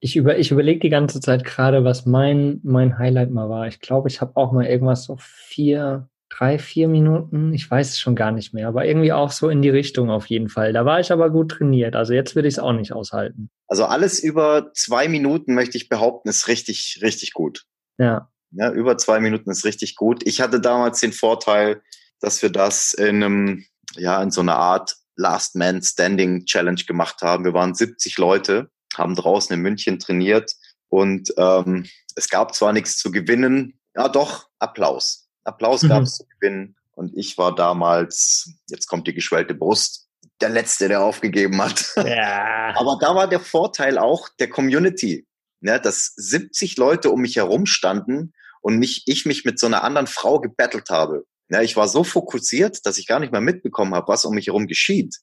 Ich, über, ich überlege die ganze Zeit gerade, was mein, mein Highlight mal war. Ich glaube, ich habe auch mal irgendwas so vier, drei, vier Minuten. Ich weiß es schon gar nicht mehr, aber irgendwie auch so in die Richtung auf jeden Fall. Da war ich aber gut trainiert. Also jetzt würde ich es auch nicht aushalten. Also alles über zwei Minuten, möchte ich behaupten, ist richtig, richtig gut. Ja. Ja, über zwei Minuten ist richtig gut. Ich hatte damals den Vorteil, dass wir das in einem, ja, in so einer Art Last Man Standing Challenge gemacht haben. Wir waren 70 Leute, haben draußen in München trainiert und ähm, es gab zwar nichts zu gewinnen, ja doch, Applaus. Applaus mhm. gab es zu gewinnen. Und ich war damals, jetzt kommt die geschwellte Brust, der Letzte, der aufgegeben hat. Ja. Aber da war der Vorteil auch der Community, ne, dass 70 Leute um mich herum standen und mich, ich mich mit so einer anderen Frau gebettelt habe. Ja, ich war so fokussiert, dass ich gar nicht mehr mitbekommen habe, was um mich herum geschieht.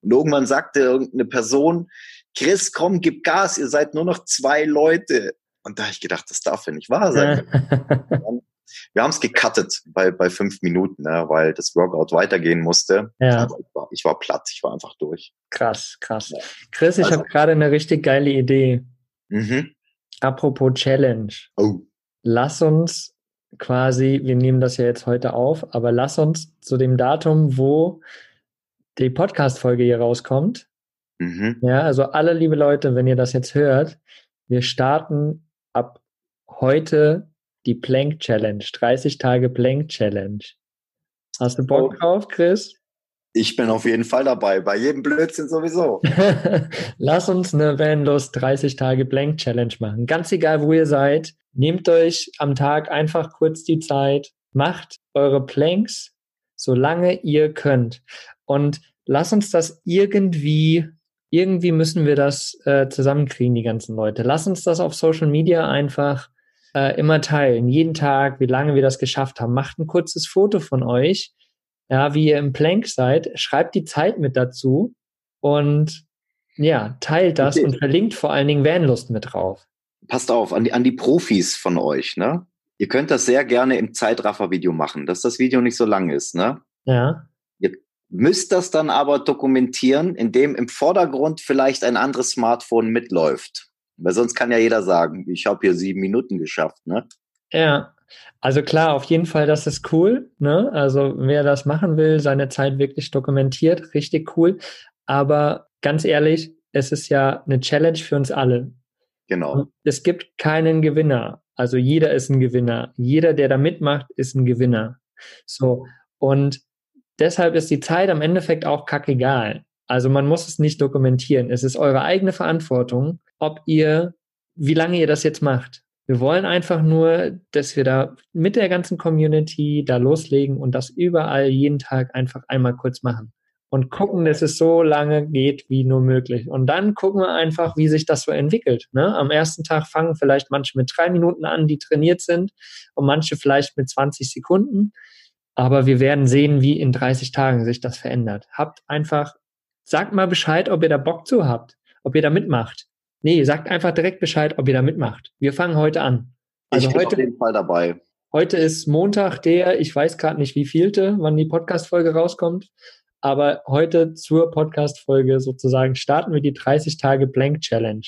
Und irgendwann sagte irgendeine Person, Chris, komm, gib Gas, ihr seid nur noch zwei Leute. Und da habe ich gedacht, das darf ja nicht wahr sein. Wir haben es gecuttet bei, bei fünf Minuten, ne, weil das Workout weitergehen musste. Ja. ich, war, ich war platt, ich war einfach durch. Krass, krass. Chris, ich also, habe gerade eine richtig geile Idee. Mhm. Apropos Challenge. Oh. Lass uns quasi, wir nehmen das ja jetzt heute auf, aber lass uns zu dem Datum, wo die Podcast-Folge hier rauskommt. Mhm. Ja, also alle liebe Leute, wenn ihr das jetzt hört, wir starten ab heute die Plank Challenge, 30 Tage Plank Challenge. Hast du Bock oh. drauf, Chris? Ich bin auf jeden Fall dabei, bei jedem Blödsinn sowieso. Lass uns eine Vanlust 30 Tage Blank Challenge machen. Ganz egal, wo ihr seid. Nehmt euch am Tag einfach kurz die Zeit, macht eure Planks, solange ihr könnt. Und lasst uns das irgendwie, irgendwie müssen wir das äh, zusammenkriegen, die ganzen Leute. Lasst uns das auf Social Media einfach äh, immer teilen. Jeden Tag, wie lange wir das geschafft haben. Macht ein kurzes Foto von euch ja, wie ihr im Plank seid, schreibt die Zeit mit dazu und ja, teilt das okay. und verlinkt vor allen Dingen Vanlust mit drauf. Passt auf, an die, an die Profis von euch, ne? Ihr könnt das sehr gerne im Zeitraffer-Video machen, dass das Video nicht so lang ist, ne? Ja. Ihr müsst das dann aber dokumentieren, indem im Vordergrund vielleicht ein anderes Smartphone mitläuft. Weil sonst kann ja jeder sagen, ich habe hier sieben Minuten geschafft, ne? Ja, also klar, auf jeden Fall, das ist cool. Ne? Also wer das machen will, seine Zeit wirklich dokumentiert, richtig cool. Aber ganz ehrlich, es ist ja eine Challenge für uns alle. Genau. Es gibt keinen Gewinner. Also jeder ist ein Gewinner. Jeder, der da mitmacht, ist ein Gewinner. So. Und deshalb ist die Zeit am Endeffekt auch kackegal. Also man muss es nicht dokumentieren. Es ist eure eigene Verantwortung, ob ihr, wie lange ihr das jetzt macht. Wir wollen einfach nur, dass wir da mit der ganzen Community da loslegen und das überall jeden Tag einfach einmal kurz machen. Und gucken, dass es so lange geht wie nur möglich. Und dann gucken wir einfach, wie sich das so entwickelt. Ne? Am ersten Tag fangen vielleicht manche mit drei Minuten an, die trainiert sind, und manche vielleicht mit 20 Sekunden. Aber wir werden sehen, wie in 30 Tagen sich das verändert. Habt einfach, sagt mal Bescheid, ob ihr da Bock zu habt, ob ihr da mitmacht. Nee, sagt einfach direkt Bescheid, ob ihr da mitmacht. Wir fangen heute an. Also ich bin heute, auf jeden Fall dabei. Heute ist Montag der, ich weiß gerade nicht wie vielte, wann die Podcast-Folge rauskommt, aber heute zur Podcast-Folge sozusagen starten wir die 30 Tage Blank Challenge.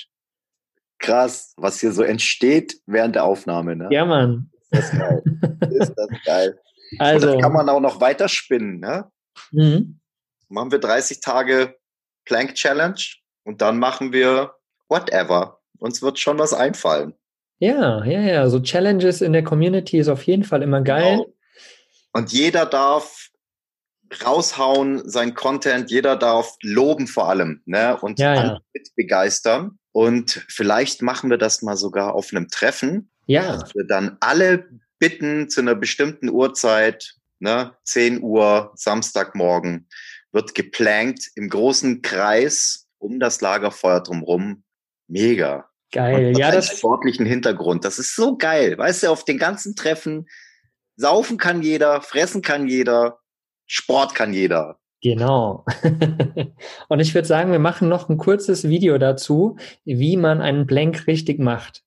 Krass, was hier so entsteht während der Aufnahme, ne? Ja, Mann. Ist das geil. ist das geil. Also. Und das kann man auch noch weiter spinnen, ne? Mhm. Machen wir 30 Tage Plank Challenge und dann machen wir whatever. Uns wird schon was einfallen. Ja, ja, ja. So Challenges in der Community ist auf jeden Fall immer geil. Genau. Und jeder darf raushauen, sein Content, jeder darf loben vor allem, ne? Und ja, ja. begeistern. Und vielleicht machen wir das mal sogar auf einem Treffen. Ja. Dass wir dann alle bitten zu einer bestimmten Uhrzeit, ne? 10 Uhr, Samstagmorgen, wird geplankt im großen Kreis um das Lagerfeuer drumherum Mega. Geil, ja, das sportlichen Hintergrund. Das ist so geil. Weißt du, auf den ganzen Treffen saufen kann jeder, fressen kann jeder, Sport kann jeder. Genau. Und ich würde sagen, wir machen noch ein kurzes Video dazu, wie man einen Blank richtig macht.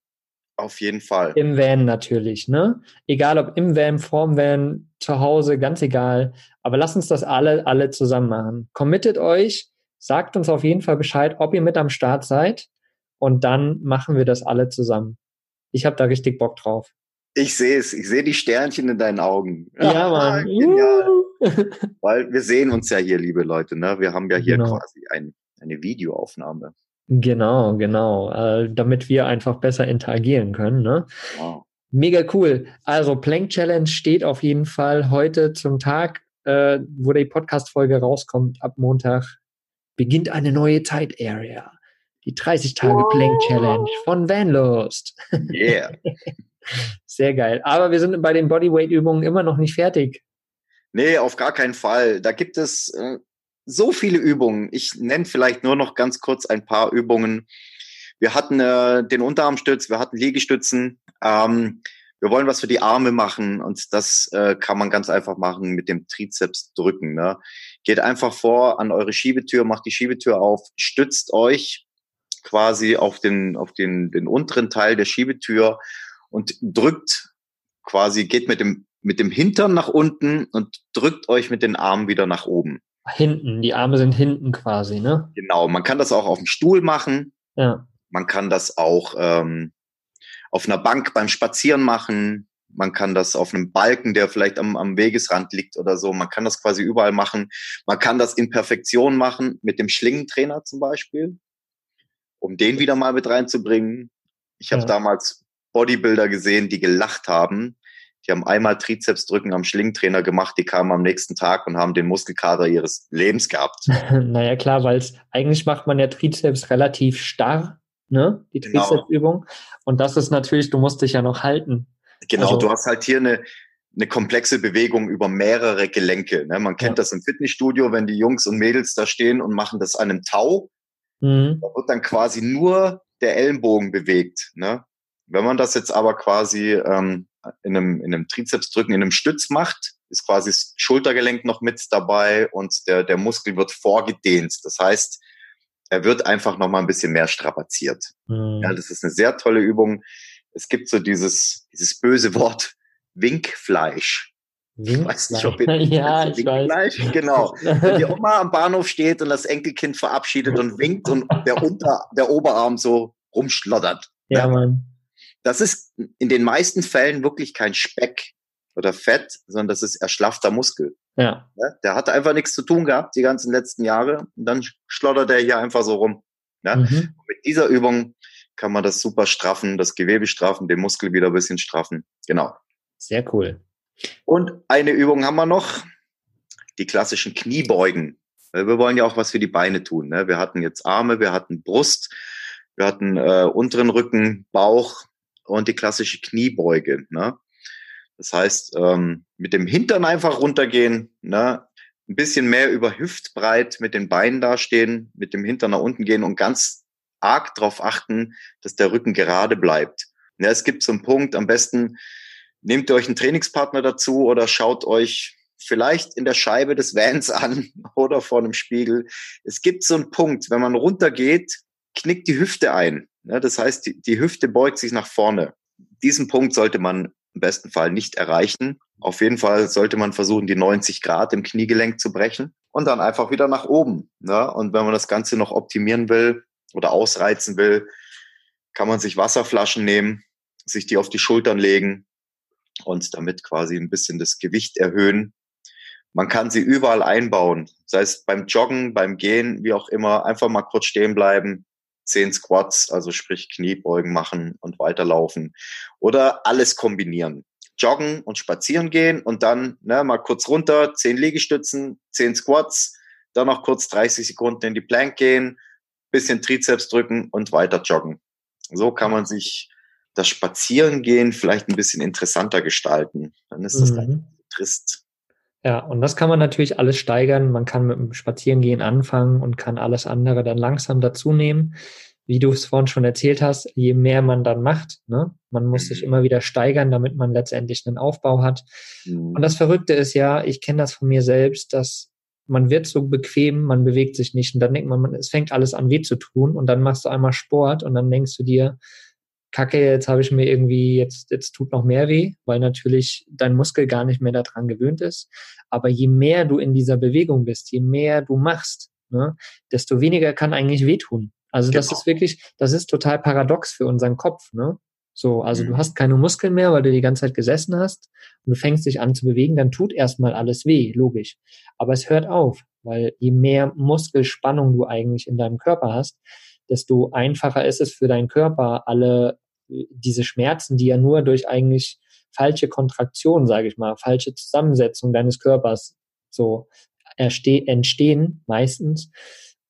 Auf jeden Fall. Im Van natürlich, ne? Egal ob im Van, vorm Van, zu Hause, ganz egal. Aber lasst uns das alle, alle zusammen machen. Committet euch, Sagt uns auf jeden Fall Bescheid, ob ihr mit am Start seid. Und dann machen wir das alle zusammen. Ich habe da richtig Bock drauf. Ich sehe es, ich sehe die Sternchen in deinen Augen. Ja, Mann. Genial. Weil wir sehen uns ja hier, liebe Leute. Ne? Wir haben ja hier Genau. quasi ein, eine Videoaufnahme. Genau, genau. Äh, damit wir einfach besser interagieren können. Ne? Wow. Mega cool. Also Plank Challenge steht auf jeden Fall heute zum Tag, äh, wo die Podcast-Folge rauskommt, ab Montag, beginnt eine neue Zeit-Area. Die 30 Tage Plank Challenge von Vanlust. Yeah. Sehr geil. Aber wir sind bei den Bodyweight-Übungen immer noch nicht fertig. Nee, auf gar keinen Fall. Da gibt es äh, so viele Übungen. Ich nenne vielleicht nur noch ganz kurz ein paar Übungen. Wir hatten äh, den Unterarmstütz, wir hatten Liegestützen. Ähm, wir wollen was für die Arme machen und das äh, kann man ganz einfach machen mit dem Trizeps drücken. Ne? Geht einfach vor an eure Schiebetür, macht die Schiebetür auf, stützt euch quasi auf den, auf den, den unteren Teil der Schiebetür und drückt quasi, geht mit dem, mit dem Hintern nach unten und drückt euch mit den Armen wieder nach oben. Hinten, die Arme sind hinten quasi, ne? Genau, man kann das auch auf dem Stuhl machen. Ja. Man kann das auch ähm, auf einer Bank beim Spazieren machen. Man kann das auf einem Balken, der vielleicht am, am Wegesrand liegt oder so. Man kann das quasi überall machen. Man kann das in Perfektion machen mit dem Schlingentrainer zum Beispiel, um den wieder mal mit reinzubringen. Ich habe Ja. damals Bodybuilder gesehen, die gelacht haben. Die haben einmal Trizepsdrücken am Schlingentrainer gemacht, die kamen am nächsten Tag und haben den Muskelkater ihres Lebens gehabt. naja, klar, weil es eigentlich macht man ja Trizeps relativ starr, ne? Die Genau. Trizepsübung. Und das ist natürlich, du musst dich ja noch halten. Genau, Also- du hast halt hier eine, eine komplexe Bewegung über mehrere Gelenke. Ne? Man kennt Ja. das im Fitnessstudio, wenn die Jungs und Mädels da stehen und machen das an einem Tau, Mhm. da wird dann quasi nur der Ellenbogen bewegt. Ne? Wenn man das jetzt aber quasi ähm, in, einem, in einem Trizepsdrücken, in einem Stütz macht, ist quasi das Schultergelenk noch mit dabei und der, der Muskel wird vorgedehnt. Das heißt, er wird einfach noch mal ein bisschen mehr strapaziert. Mhm. Ja, das ist eine sehr tolle Übung. Es gibt so dieses, dieses böse Wort Winkfleisch. Ich weiß nicht, ob ihr ja, ich weiß. Winkfleisch? Genau. Wenn die Oma am Bahnhof steht und das Enkelkind verabschiedet und winkt und der Unter, der Oberarm so rumschlottert. ja, Mann. Das ist in den meisten Fällen wirklich kein Speck oder Fett, sondern das ist erschlaffter Muskel. Ja. Ne? Der hatte einfach nichts zu tun gehabt die ganzen letzten Jahre und dann schlottert er hier einfach so rum. Ne? Mhm. Mit dieser Übung kann man das super straffen, das Gewebe straffen, den Muskel wieder ein bisschen straffen. Genau. Sehr cool. Und eine Übung haben wir noch, die klassischen Kniebeugen. Wir wollen ja auch was für die Beine tun. Ne? Wir hatten jetzt Arme, wir hatten Brust, wir hatten äh, unteren Rücken, Bauch und die klassische Kniebeuge. Ne? Das heißt, ähm, mit dem Hintern einfach runtergehen, ne? ein bisschen mehr über Hüftbreit mit den Beinen dastehen, mit dem Hintern nach unten gehen und ganz arg darauf achten, dass der Rücken gerade bleibt. Ja, es gibt so einen Punkt, am besten nehmt ihr euch einen Trainingspartner dazu oder schaut euch vielleicht in der Scheibe des Vans an oder vor einem Spiegel. Es gibt so einen Punkt, wenn man runtergeht, knickt die Hüfte ein. Ja, das heißt, die, die Hüfte beugt sich nach vorne. Diesen Punkt sollte man im besten Fall nicht erreichen. Auf jeden Fall sollte man versuchen, die 90 Grad im Kniegelenk zu brechen und dann einfach wieder nach oben. Ja, und wenn man das Ganze noch optimieren will oder ausreizen will, kann man sich Wasserflaschen nehmen, sich die auf die Schultern legen und damit quasi ein bisschen das Gewicht erhöhen. Man kann sie überall einbauen, sei es beim Joggen, beim Gehen, wie auch immer, einfach mal kurz stehen bleiben, zehn Squats, also sprich Kniebeugen machen und weiterlaufen oder alles kombinieren. Joggen und spazieren gehen und dann ne, mal kurz runter, zehn Liegestützen, zehn Squats, dann noch kurz 30 Sekunden in die Plank gehen, bisschen Trizeps drücken und weiter joggen. So kann man sich das Spazierengehen vielleicht ein bisschen interessanter gestalten. Dann ist das Mhm. dann trist. Ja, und das kann man natürlich alles steigern. Man kann mit dem Spazierengehen anfangen und kann alles andere dann langsam dazu nehmen. Wie du es vorhin schon erzählt hast, je mehr man dann macht, ne? man muss sich Mhm. immer wieder steigern, damit man letztendlich einen Aufbau hat. Und das Verrückte ist ja, ich kenne das von mir selbst, dass man wird so bequem, man bewegt sich nicht und dann denkt man, es fängt alles an weh zu tun und dann machst du einmal Sport und dann denkst du dir, Kacke, jetzt habe ich mir irgendwie, jetzt, jetzt tut noch mehr weh, weil natürlich dein Muskel gar nicht mehr daran gewöhnt ist. Aber je mehr du in dieser Bewegung bist, je mehr du machst, ne, desto weniger kann eigentlich wehtun. Also das Genau. ist wirklich, das ist total paradox für unseren Kopf, ne? So, also du Mhm. hast keine Muskeln mehr, weil du die ganze Zeit gesessen hast und du fängst dich an zu bewegen, dann tut erstmal alles weh, logisch. Aber es hört auf, weil je mehr Muskelspannung du eigentlich in deinem Körper hast, desto einfacher ist es für deinen Körper, alle diese Schmerzen, die ja nur durch eigentlich falsche Kontraktion, sage ich mal, falsche Zusammensetzung deines Körpers so entstehen meistens,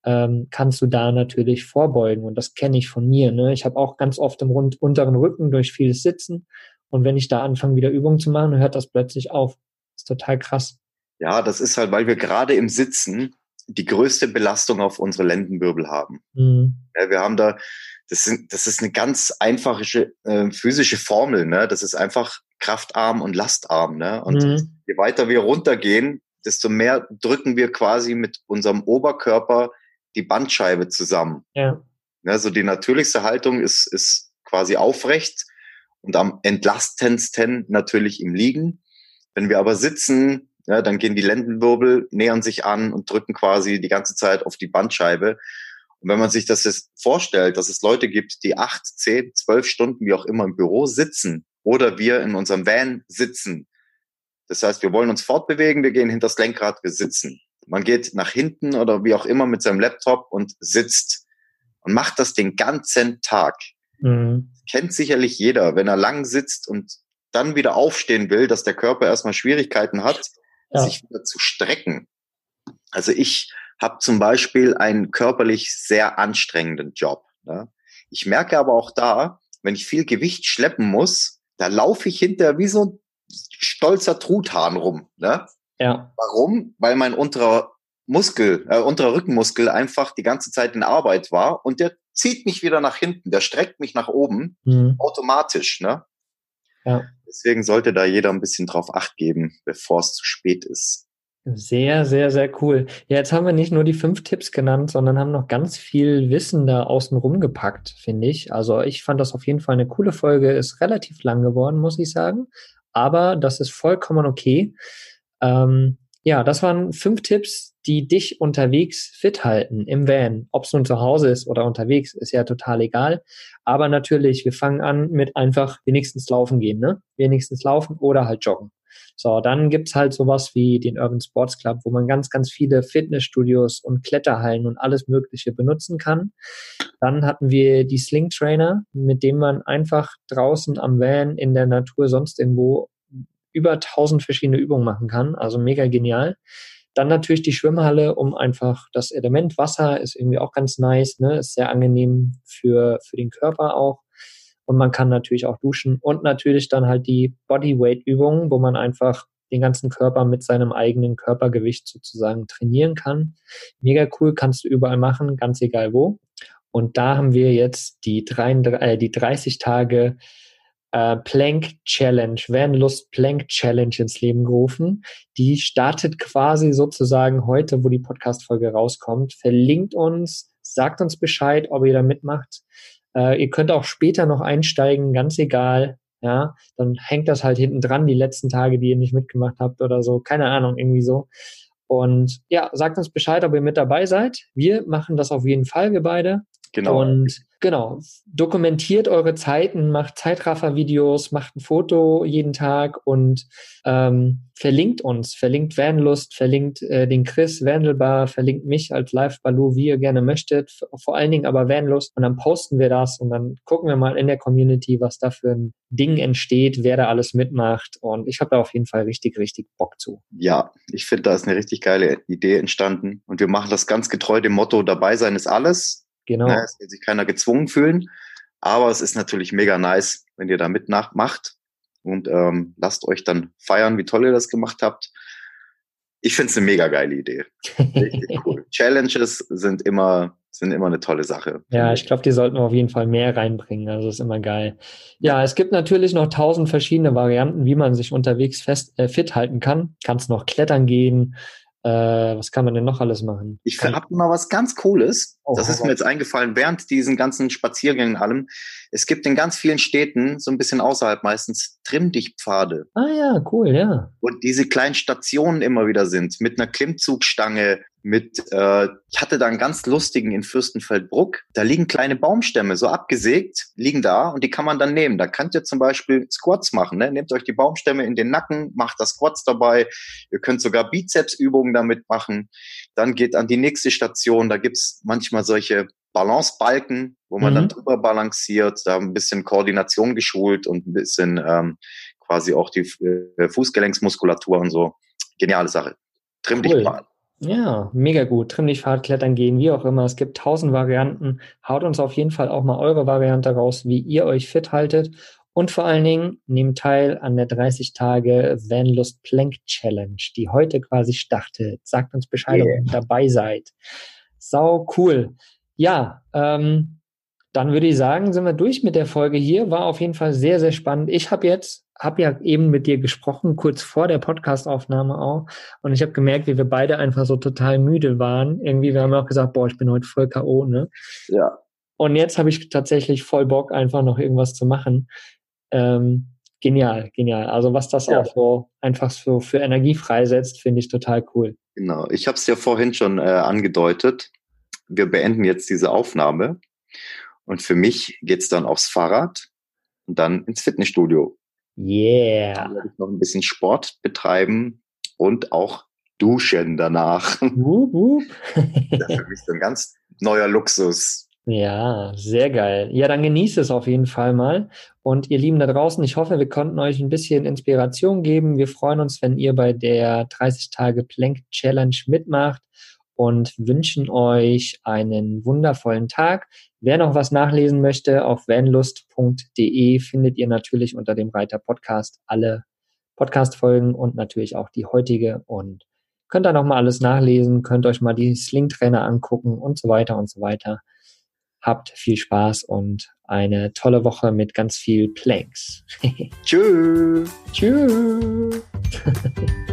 ähm, kannst du da natürlich vorbeugen. Und das kenne ich von mir. Ne? Ich habe auch ganz oft im rund unteren Rücken durch vieles Sitzen. Und wenn ich da anfange, wieder Übungen zu machen, hört das plötzlich auf. Das ist total krass. Ja, das ist halt, weil wir gerade im Sitzen die größte Belastung auf unsere Lendenwirbel haben. Mhm. Ja, wir haben da, das, sind, das ist eine ganz einfache äh, physische Formel. Ne? Das ist einfach kraftarm und lastarm. Ne? Und Mhm. je weiter wir runtergehen, desto mehr drücken wir quasi mit unserem Oberkörper die Bandscheibe zusammen. Ja. Ne? So die natürlichste Haltung ist, ist quasi aufrecht und am entlastendsten natürlich im Liegen. Wenn wir aber sitzen, ja, dann gehen die Lendenwirbel, nähern sich an und drücken quasi die ganze Zeit auf die Bandscheibe. Und wenn man sich das jetzt vorstellt, dass es Leute gibt, die acht, zehn, zwölf Stunden, wie auch immer, im Büro sitzen oder wir in unserem Van sitzen. Das heißt, wir wollen uns fortbewegen, wir gehen hinter das Lenkrad, wir sitzen. Man geht nach hinten oder wie auch immer mit seinem Laptop und sitzt und macht das den ganzen Tag. Mhm. Kennt sicherlich jeder, wenn er lang sitzt und dann wieder aufstehen will, dass der Körper erstmal Schwierigkeiten hat, Ja. sich wieder zu strecken. Also ich habe zum Beispiel einen körperlich sehr anstrengenden Job. Ne? Ich merke aber auch da, wenn ich viel Gewicht schleppen muss, da laufe ich hinter wie so ein stolzer Truthahn rum. Ne? Ja. Warum? Weil mein unterer Muskel, äh, unterer Rückenmuskel einfach die ganze Zeit in Arbeit war und der zieht mich wieder nach hinten, der streckt mich nach oben Mhm. automatisch, ne? Ja. Deswegen sollte da jeder ein bisschen drauf acht geben, bevor es zu spät ist. Sehr, sehr, sehr cool. Ja, jetzt haben wir nicht nur die fünf Tipps genannt, sondern haben noch ganz viel Wissen da außen rum gepackt, finde ich. Also ich fand das auf jeden Fall eine coole Folge, ist relativ lang geworden, muss ich sagen. Aber das ist vollkommen okay. Ähm, ja, das waren fünf Tipps, die dich unterwegs fit halten im Van. Ob es nun zu Hause ist oder unterwegs, ist ja total egal. Aber natürlich, wir fangen an mit einfach wenigstens laufen gehen, ne? Wenigstens laufen oder halt joggen. So, dann gibt's halt sowas wie den Urban Sports Club, wo man ganz, ganz viele Fitnessstudios und Kletterhallen und alles Mögliche benutzen kann. Dann hatten wir die Sling Trainer, mit dem man einfach draußen am Van, in der Natur, sonst irgendwo über tausend verschiedene Übungen machen kann. Also mega genial. Dann natürlich die Schwimmhalle, um einfach das Element Wasser ist irgendwie auch ganz nice, ne? Ist sehr angenehm für, für den Körper auch. Und man kann natürlich auch duschen und natürlich dann halt die Bodyweight-Übungen, wo man einfach den ganzen Körper mit seinem eigenen Körpergewicht sozusagen trainieren kann. Mega cool, kannst du überall machen, ganz egal wo. Und da haben wir jetzt die, 33, äh, die 30 Tage äh, Plank Challenge, Vanlust Plank Challenge ins Leben gerufen. Die startet quasi sozusagen heute, wo die Podcast-Folge rauskommt. Verlinkt uns, sagt uns Bescheid, ob ihr da mitmacht. Äh, ihr könnt auch später noch einsteigen, ganz egal. Ja, dann hängt das halt hinten dran, die letzten Tage, die ihr nicht mitgemacht habt oder so. Keine Ahnung, irgendwie so. Und ja, sagt uns Bescheid, ob ihr mit dabei seid. Wir machen das auf jeden Fall, wir beide. Genau. Und genau, dokumentiert eure Zeiten, macht Zeitraffer-Videos, macht ein Foto jeden Tag und ähm, verlinkt uns, verlinkt Vanlust, verlinkt äh, den Chris Vandelbar, verlinkt mich als Live Baloo, wie ihr gerne möchtet, vor allen Dingen aber Vanlust und dann posten wir das und dann gucken wir mal in der Community, was da für ein Ding entsteht, wer da alles mitmacht und ich habe da auf jeden Fall richtig, richtig Bock zu. Ja, ich finde, da ist eine richtig geile Idee entstanden und wir machen das ganz getreu dem Motto, dabei sein ist alles. Genau. Ne, es will sich keiner gezwungen fühlen, aber es ist natürlich mega nice, wenn ihr da mitmacht und ähm, lasst euch dann feiern, wie toll ihr das gemacht habt. Ich finde es eine mega geile Idee. Richtig cool. Challenges sind immer, sind immer eine tolle Sache. Ja, ich glaube, die sollten wir auf jeden Fall mehr reinbringen. Also ist immer geil. Ja, es gibt natürlich noch tausend verschiedene Varianten, wie man sich unterwegs fest äh, fit halten kann. Kannst noch klettern gehen. Äh, was kann man denn noch alles machen? Ich habe mal was ganz Cooles. Oh, das ist mir jetzt eingefallen während diesen ganzen Spaziergängen allem. Es gibt in ganz vielen Städten, so ein bisschen außerhalb meistens, Trimm-dich-Pfade. Ah ja, cool, ja. Wo diese kleinen Stationen immer wieder sind, mit einer Klimmzugstange. Mit, äh, ich hatte da einen ganz lustigen in Fürstenfeldbruck. Da liegen kleine Baumstämme, so abgesägt, liegen da und die kann man dann nehmen. Da könnt ihr zum Beispiel Squats machen. Ne? Nehmt euch die Baumstämme in den Nacken, macht das Squats dabei. Ihr könnt sogar Bizepsübungen damit machen. Dann geht an die nächste Station. Da gibt's manchmal solche Balancebalken, wo man mhm. dann drüber balanciert, da ein bisschen Koordination geschult und ein bisschen ähm, quasi auch die äh, Fußgelenksmuskulatur und so. Geniale Sache. Trimm cool. dich mal. Ja, mega gut. Trimm dich Fahrt, klettern gehen, wie auch immer. Es gibt tausend Varianten. Haut uns auf jeden Fall auch mal eure Variante raus, wie ihr euch fit haltet. Und vor allen Dingen nehmt teil an der 30 Tage Vanlust Plank Challenge, die heute quasi startet. Sagt uns Bescheid, yeah. ob ihr dabei seid. Sau cool. Ja, ähm, dann würde ich sagen, sind wir durch mit der Folge hier. War auf jeden Fall sehr, sehr spannend. Ich habe jetzt, habe ja eben mit dir gesprochen, kurz vor der Podcastaufnahme auch. Und ich habe gemerkt, wie wir beide einfach so total müde waren. Irgendwie, wir haben auch gesagt, boah, ich bin heute voll K.O., ne? Ja. Und jetzt habe ich tatsächlich voll Bock, einfach noch irgendwas zu machen. Ähm, genial, genial. Also was das ja. auch so einfach so für Energie freisetzt, finde ich total cool. Genau. Ich habe es ja vorhin schon äh, angedeutet wir beenden jetzt diese Aufnahme. Und für mich geht's dann aufs Fahrrad und dann ins Fitnessstudio. Yeah. Dann werde ich noch ein bisschen Sport betreiben und auch duschen danach. Wup, wup. das ist für mich so ein ganz neuer Luxus. Ja, sehr geil. Ja, dann genießt es auf jeden Fall mal. Und ihr Lieben da draußen, ich hoffe, wir konnten euch ein bisschen Inspiration geben. Wir freuen uns, wenn ihr bei der 30 Tage Plank Challenge mitmacht und wünschen euch einen wundervollen Tag. Wer noch was nachlesen möchte, auf vanlust.de findet ihr natürlich unter dem Reiter Podcast alle Podcast-Folgen und natürlich auch die heutige und könnt da nochmal alles nachlesen, könnt euch mal die Sling-Trainer angucken und so weiter und so weiter. Habt viel Spaß und eine tolle Woche mit ganz viel Planks. Tschüss. Tschüss.